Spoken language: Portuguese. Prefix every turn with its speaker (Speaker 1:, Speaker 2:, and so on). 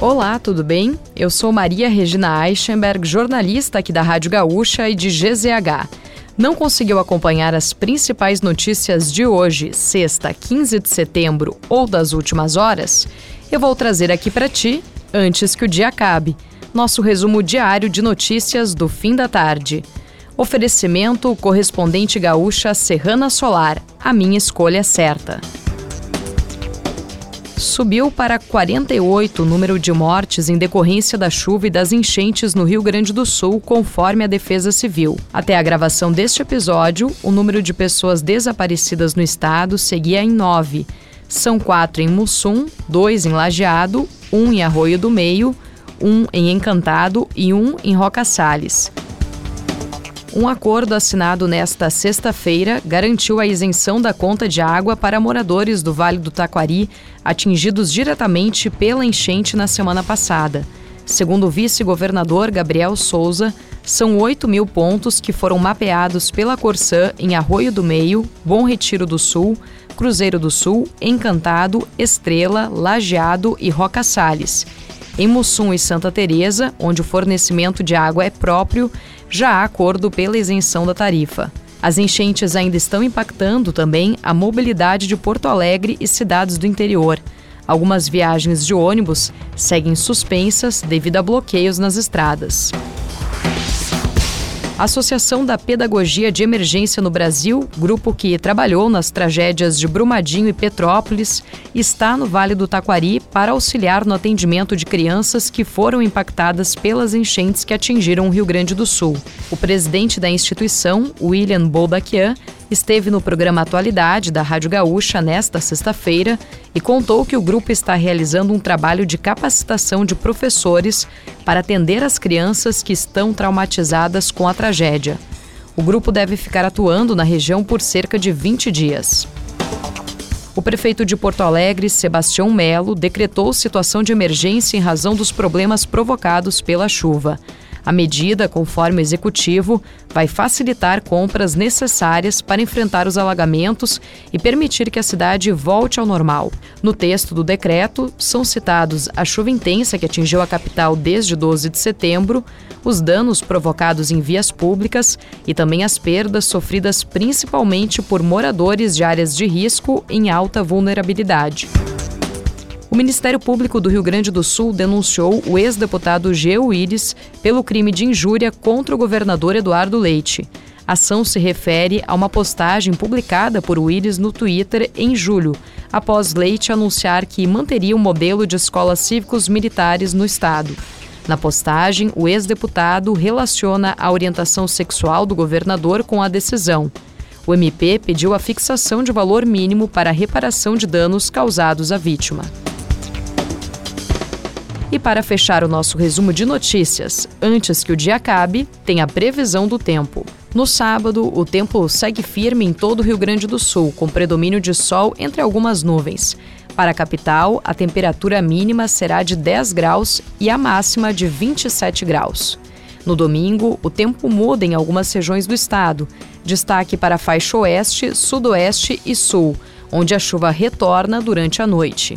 Speaker 1: Olá, tudo bem? Eu sou Maria Regina Eichenberg, jornalista aqui da Rádio Gaúcha e de GZH. Não conseguiu acompanhar as principais notícias de hoje, sexta, 15 de setembro ou das últimas horas? Eu vou trazer aqui para ti antes que o dia acabe. Nosso resumo diário de notícias do fim da tarde. Oferecimento correspondente gaúcha Serrana Solar. A minha escolha certa subiu para 48 o número de mortes em decorrência da chuva e das enchentes no Rio Grande do Sul, conforme a Defesa Civil. Até a gravação deste episódio, o número de pessoas desaparecidas no estado seguia em nove. São quatro em Mussum, dois em Lajeado, um em Arroio do Meio, um em Encantado e um em Roca Salles. Um acordo assinado nesta sexta-feira garantiu a isenção da conta de água para moradores do Vale do Taquari atingidos diretamente pela enchente na semana passada. Segundo o vice-governador Gabriel Souza, são 8 mil pontos que foram mapeados pela Corsã em Arroio do Meio, Bom Retiro do Sul, Cruzeiro do Sul, Encantado, Estrela, Lajeado e Roca Salles. Em Mussum e Santa Teresa, onde o fornecimento de água é próprio, já há acordo pela isenção da tarifa. As enchentes ainda estão impactando também a mobilidade de Porto Alegre e cidades do interior. Algumas viagens de ônibus seguem suspensas devido a bloqueios nas estradas. Associação da Pedagogia de Emergência no Brasil, grupo que trabalhou nas tragédias de Brumadinho e Petrópolis, está no Vale do Taquari para auxiliar no atendimento de crianças que foram impactadas pelas enchentes que atingiram o Rio Grande do Sul. O presidente da instituição, William Boldaquian, esteve no programa Atualidade da Rádio Gaúcha nesta sexta-feira e contou que o grupo está realizando um trabalho de capacitação de professores para atender as crianças que estão traumatizadas com a tragédia. O grupo deve ficar atuando na região por cerca de 20 dias. O prefeito de Porto Alegre, Sebastião Melo, decretou situação de emergência em razão dos problemas provocados pela chuva. A medida, conforme o executivo, vai facilitar compras necessárias para enfrentar os alagamentos e permitir que a cidade volte ao normal. No texto do decreto, são citados a chuva intensa que atingiu a capital desde 12 de setembro, os danos provocados em vias públicas e também as perdas sofridas principalmente por moradores de áreas de risco em alta vulnerabilidade. Ministério Público do Rio Grande do Sul denunciou o ex-deputado Geo Iris pelo crime de injúria contra o governador Eduardo Leite. A ação se refere a uma postagem publicada por Willis no Twitter em julho, após Leite anunciar que manteria o um modelo de escolas cívicos militares no estado. Na postagem, o ex-deputado relaciona a orientação sexual do governador com a decisão. O MP pediu a fixação de valor mínimo para a reparação de danos causados à vítima. E para fechar o nosso resumo de notícias, antes que o dia acabe, tem a previsão do tempo. No sábado, o tempo segue firme em todo o Rio Grande do Sul, com predomínio de sol entre algumas nuvens. Para a capital, a temperatura mínima será de 10 graus e a máxima de 27 graus. No domingo, o tempo muda em algumas regiões do estado. Destaque para a faixa oeste, sudoeste e sul, onde a chuva retorna durante a noite.